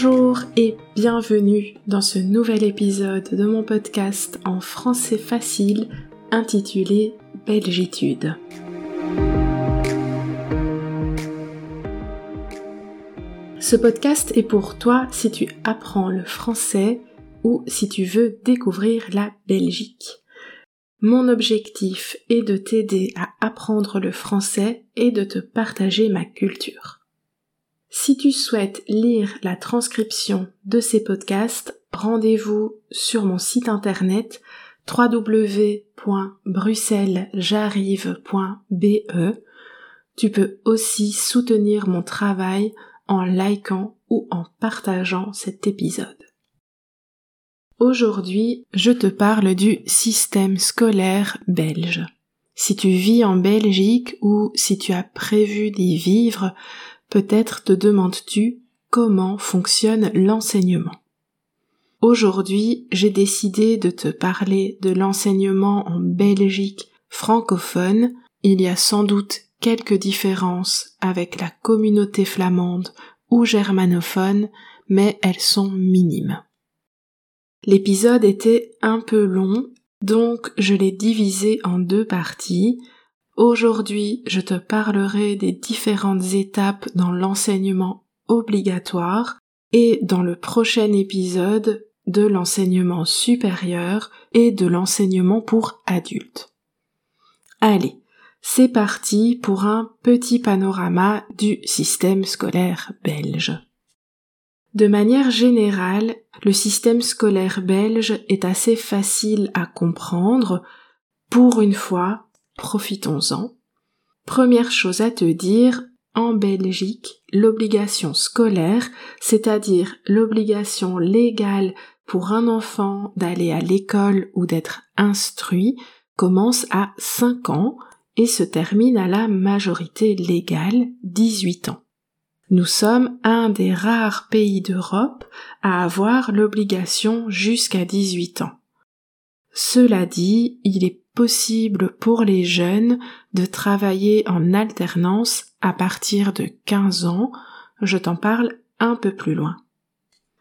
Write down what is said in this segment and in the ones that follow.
Bonjour et bienvenue dans ce nouvel épisode de mon podcast en français facile intitulé Belgitude. Ce podcast est pour toi si tu apprends le français ou si tu veux découvrir la Belgique. Mon objectif est de t'aider à apprendre le français et de te partager ma culture. Si tu souhaites lire la transcription de ces podcasts, rendez-vous sur mon site internet www.bruxellesj'arrive.be. Tu peux aussi soutenir mon travail en likant ou en partageant cet épisode. Aujourd'hui, je te parle du système scolaire belge. Si tu vis en Belgique ou si tu as prévu d'y vivre, Peut-être te demandes-tu comment fonctionne l'enseignement. Aujourd'hui, j'ai décidé de te parler de l'enseignement en Belgique francophone. Il y a sans doute quelques différences avec la communauté flamande ou germanophone, mais elles sont minimes. L'épisode était un peu long, donc je l'ai divisé en deux parties. Aujourd'hui, je te parlerai des différentes étapes dans l'enseignement obligatoire et dans le prochain épisode de l'enseignement supérieur et de l'enseignement pour adultes. Allez, c'est parti pour un petit panorama du système scolaire belge. De manière générale, le système scolaire belge est assez facile à comprendre. Pour une fois, profitons-en. Première chose à te dire, en Belgique, l'obligation scolaire, c'est-à-dire l'obligation légale pour un enfant d'aller à l'école ou d'être instruit, commence à 5 ans et se termine à la majorité légale, 18 ans. Nous sommes un des rares pays d'Europe à avoir l'obligation jusqu'à 18 ans. Cela dit, il est pour les jeunes de travailler en alternance à partir de 15 ans. Je t'en parle un peu plus loin.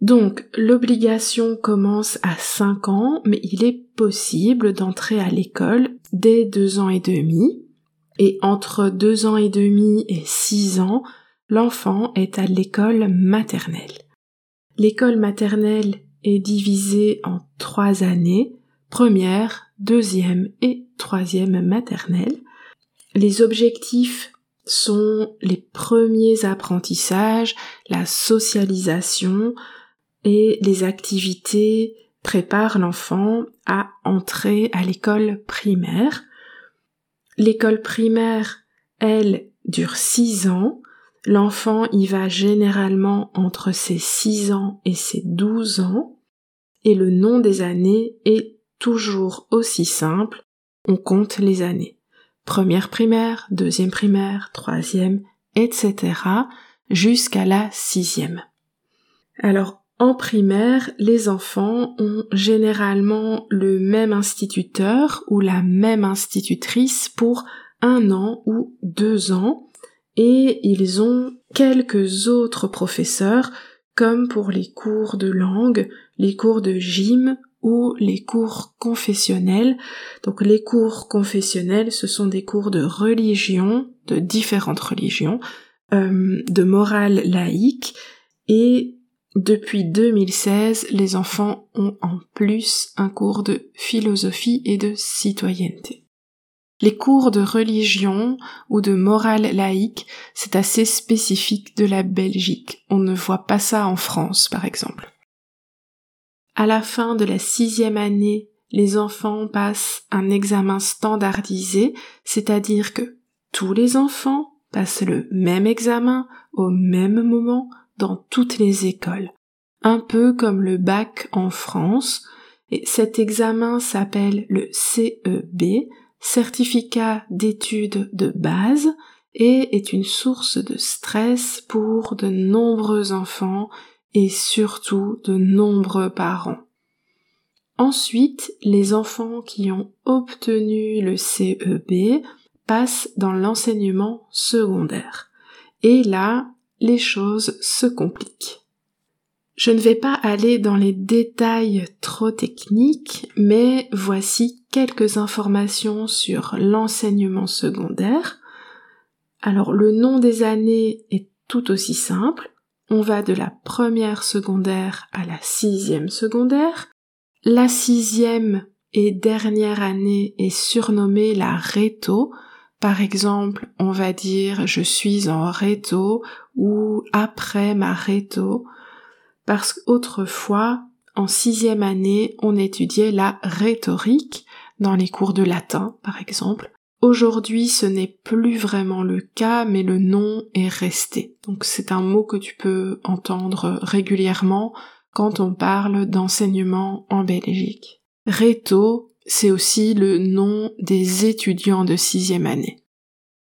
Donc, l'obligation commence à 5 ans, mais il est possible d'entrer à l'école dès 2 ans et demi. Et entre 2 ans et demi et 6 ans, l'enfant est à l'école maternelle. L'école maternelle est divisée en 3 années, première, deuxième et troisième maternelle. Les objectifs sont les premiers apprentissages, la socialisation et les activités préparent l'enfant à entrer à l'école primaire. L'école primaire, elle, dure six ans. L'enfant y va généralement entre ses six ans et ses douze ans. Et le nom des années est toujours aussi simple, on compte les années. Première primaire, deuxième primaire, troisième, etc. jusqu'à la sixième. Alors, en primaire, les enfants ont généralement le même instituteur ou la même institutrice pour un an ou deux ans et ils ont quelques autres professeurs comme pour les cours de langue, les cours de gym ou les cours confessionnels. Donc les cours confessionnels, ce sont des cours de religion, de différentes religions, euh, de morale laïque, et depuis 2016, les enfants ont en plus un cours de philosophie et de citoyenneté. Les cours de religion ou de morale laïque, c'est assez spécifique de la Belgique. On ne voit pas ça en France, par exemple. À la fin de la sixième année, les enfants passent un examen standardisé, c'est-à-dire que tous les enfants passent le même examen au même moment dans toutes les écoles. Un peu comme le bac en France, et cet examen s'appelle le CEB, certificat d'études de base, et est une source de stress pour de nombreux enfants et surtout de nombreux parents. Ensuite, les enfants qui ont obtenu le CEB passent dans l'enseignement secondaire. Et là, les choses se compliquent. Je ne vais pas aller dans les détails trop techniques, mais voici quelques informations sur l'enseignement secondaire. Alors le nom des années est tout aussi simple. On va de la première secondaire à la sixième secondaire. La sixième et dernière année est surnommée la réto. Par exemple, on va dire je suis en réto ou après ma réto parce qu'autrefois, en sixième année, on étudiait la rhétorique dans les cours de latin, par exemple. Aujourd'hui, ce n'est plus vraiment le cas, mais le nom est resté. Donc c'est un mot que tu peux entendre régulièrement quand on parle d'enseignement en Belgique. Réto, c'est aussi le nom des étudiants de sixième année.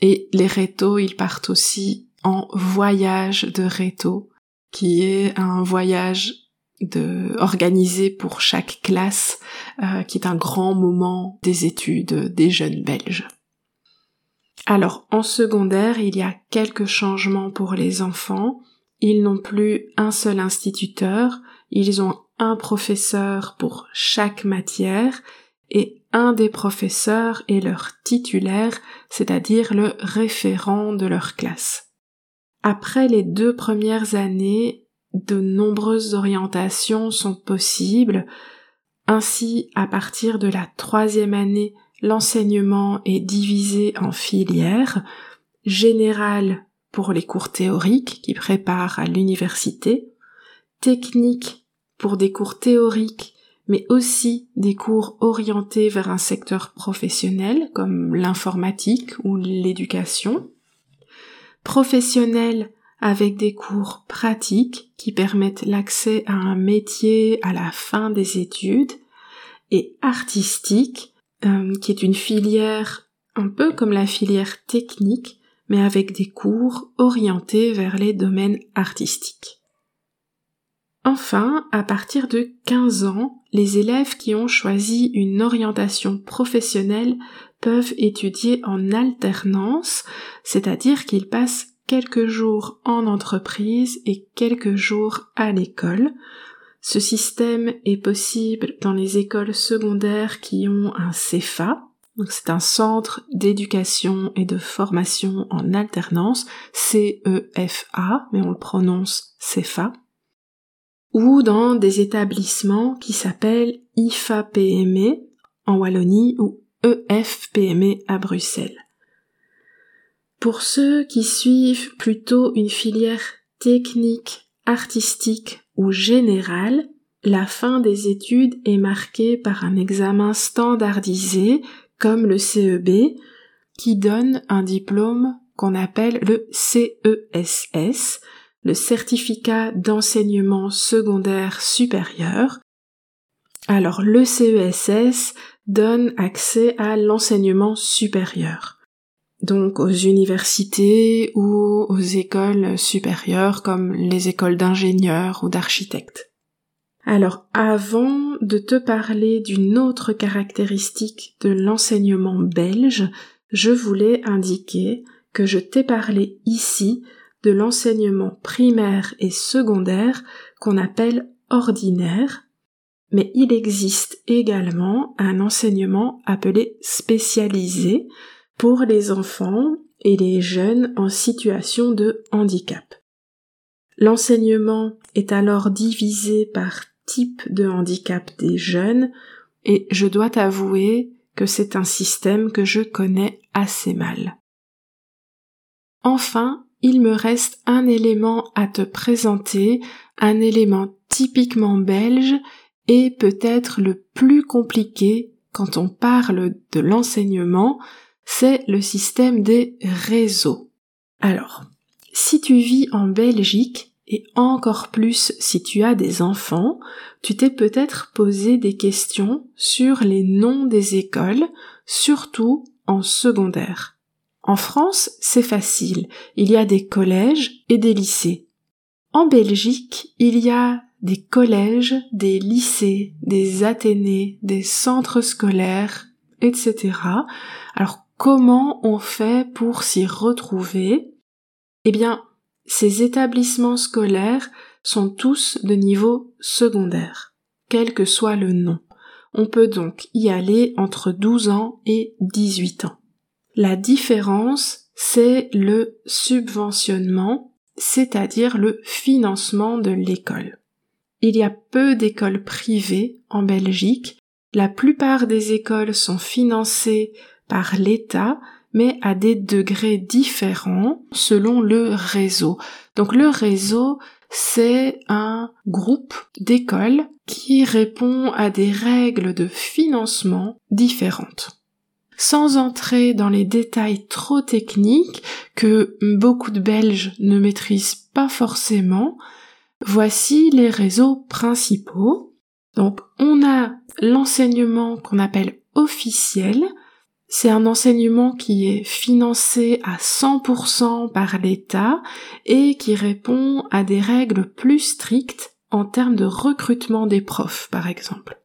Et les rétos, ils partent aussi en voyage de réto qui est un voyage de, organisé pour chaque classe, euh, qui est un grand moment des études des jeunes Belges. Alors, en secondaire, il y a quelques changements pour les enfants. Ils n'ont plus un seul instituteur, ils ont un professeur pour chaque matière et un des professeurs est leur titulaire, c'est-à-dire le référent de leur classe. Après les deux premières années, de nombreuses orientations sont possibles. Ainsi, à partir de la troisième année, l'enseignement est divisé en filières, générale pour les cours théoriques qui préparent à l'université, technique pour des cours théoriques mais aussi des cours orientés vers un secteur professionnel comme l'informatique ou l'éducation, professionnel avec des cours pratiques qui permettent l'accès à un métier à la fin des études, et artistique, euh, qui est une filière un peu comme la filière technique, mais avec des cours orientés vers les domaines artistiques. Enfin, à partir de 15 ans, les élèves qui ont choisi une orientation professionnelle peuvent étudier en alternance, c'est-à-dire qu'ils passent quelques jours en entreprise et quelques jours à l'école. Ce système est possible dans les écoles secondaires qui ont un CEFA, c'est un centre d'éducation et de formation en alternance, CEFA, mais on le prononce CEFA, ou dans des établissements qui s'appellent IFA-PME en Wallonie ou EFPME à Bruxelles. Pour ceux qui suivent plutôt une filière technique, artistique ou générale, la fin des études est marquée par un examen standardisé comme le CEB qui donne un diplôme qu'on appelle le CESS, le certificat d'enseignement secondaire supérieur. Alors le CESS donne accès à l'enseignement supérieur. Donc aux universités ou aux écoles supérieures comme les écoles d'ingénieurs ou d'architectes. Alors avant de te parler d'une autre caractéristique de l'enseignement belge, je voulais indiquer que je t'ai parlé ici de l'enseignement primaire et secondaire qu'on appelle ordinaire, mais il existe également un enseignement appelé spécialisé pour les enfants et les jeunes en situation de handicap. L'enseignement est alors divisé par type de handicap des jeunes et je dois t'avouer que c'est un système que je connais assez mal. Enfin, il me reste un élément à te présenter, un élément typiquement belge et peut-être le plus compliqué quand on parle de l'enseignement, c'est le système des réseaux. Alors, si tu vis en Belgique, et encore plus si tu as des enfants, tu t'es peut-être posé des questions sur les noms des écoles, surtout en secondaire. En France, c'est facile. Il y a des collèges et des lycées. En Belgique, il y a des collèges, des lycées, des athénées, des centres scolaires, etc. comment on fait pour s'y retrouver? Eh bien, ces établissements scolaires sont tous de niveau secondaire, quel que soit le nom. On peut donc y aller entre 12 ans et 18 ans. La différence, c'est le subventionnement, c'est-à-dire le financement de l'école. Il y a peu d'écoles privées en Belgique. La plupart des écoles sont financées par l'État, mais à des degrés différents selon le réseau. Donc le réseau, c'est un groupe d'écoles qui répond à des règles de financement différentes. Sans entrer dans les détails trop techniques que beaucoup de Belges ne maîtrisent pas forcément, voici les réseaux principaux. Donc on a l'enseignement qu'on appelle officiel, c'est un enseignement qui est financé à 100% par l'État et qui répond à des règles plus strictes en termes de recrutement des profs, par exemple.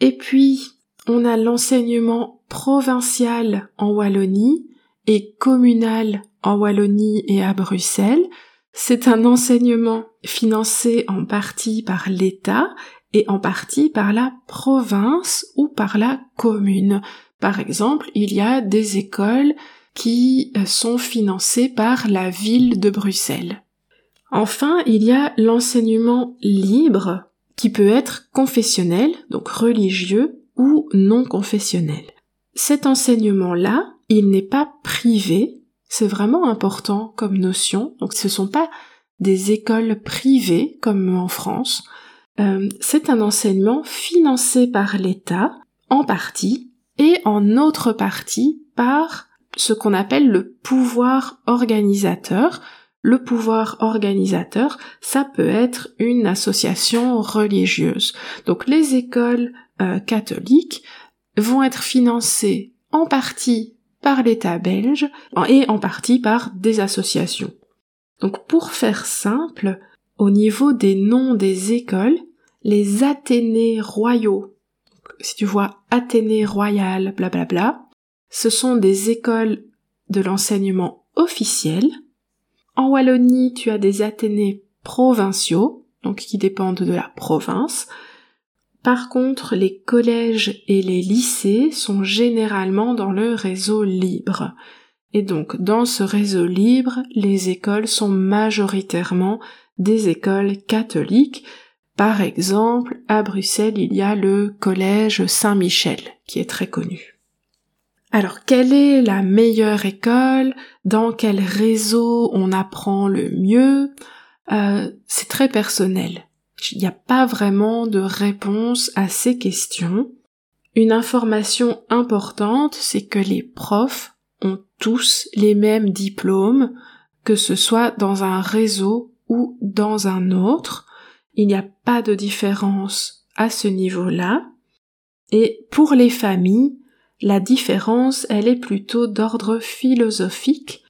Et puis, on a l'enseignement provincial en Wallonie et communal en Wallonie et à Bruxelles. C'est un enseignement financé en partie par l'État et en partie par la province ou par la commune. Par exemple, il y a des écoles qui euh, sont financées par la ville de Bruxelles. Enfin, il y a l'enseignement libre qui peut être confessionnel, donc religieux, ou non confessionnel. Cet enseignement-là, il n'est pas privé, c'est vraiment important comme notion, donc ce ne sont pas des écoles privées comme en France, euh, c'est un enseignement financé par l'État, en partie, et en autre partie par ce qu'on appelle le pouvoir organisateur. Le pouvoir organisateur, ça peut être une association religieuse. Donc les écoles euh, catholiques vont être financées en partie par l'État belge et en partie par des associations. Donc pour faire simple, au niveau des noms des écoles, les Athénées royaux si tu vois Athénée Royal, blablabla, ce sont des écoles de l'enseignement officiel. En Wallonie, tu as des Athénées provinciaux, donc qui dépendent de la province. Par contre, les collèges et les lycées sont généralement dans le réseau libre. Et donc, dans ce réseau libre, les écoles sont majoritairement des écoles catholiques, par exemple, à Bruxelles, il y a le collège Saint-Michel, qui est très connu. Alors, quelle est la meilleure école? Dans quel réseau on apprend le mieux? Euh, C'est très personnel. Il n'y a pas vraiment de réponse à ces questions. Une information importante, c'est que les profs ont tous les mêmes diplômes, que ce soit dans un réseau ou dans un autre. Il n'y a pas de différence à ce niveau-là. Et pour les familles, la différence, elle est plutôt d'ordre philosophique.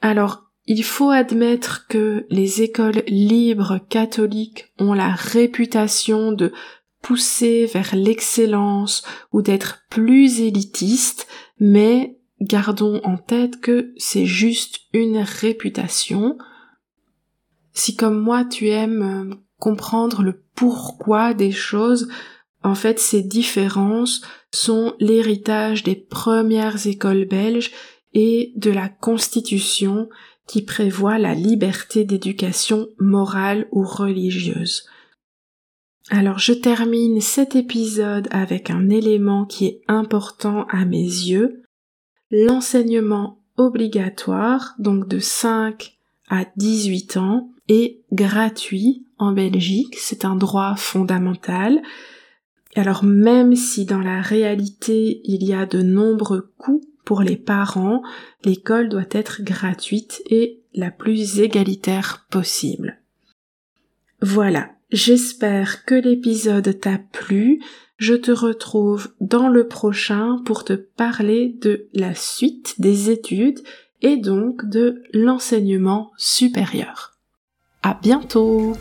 Alors, il faut admettre que les écoles libres catholiques ont la réputation de pousser vers l'excellence ou d'être plus élitistes, mais gardons en tête que c'est juste une réputation. Si comme moi tu aimes comprendre le pourquoi des choses, en fait, ces différences sont l'héritage des premières écoles belges et de la Constitution qui prévoit la liberté d'éducation morale ou religieuse. Alors je termine cet épisode avec un élément qui est important à mes yeux, l'enseignement obligatoire, donc de 5 à 18 ans, est gratuit en Belgique, c'est un droit fondamental. Alors même si dans la réalité il y a de nombreux coûts pour les parents, l'école doit être gratuite et la plus égalitaire possible. Voilà, j'espère que l'épisode t'a plu. Je te retrouve dans le prochain pour te parler de la suite des études et donc de l'enseignement supérieur. À bientôt!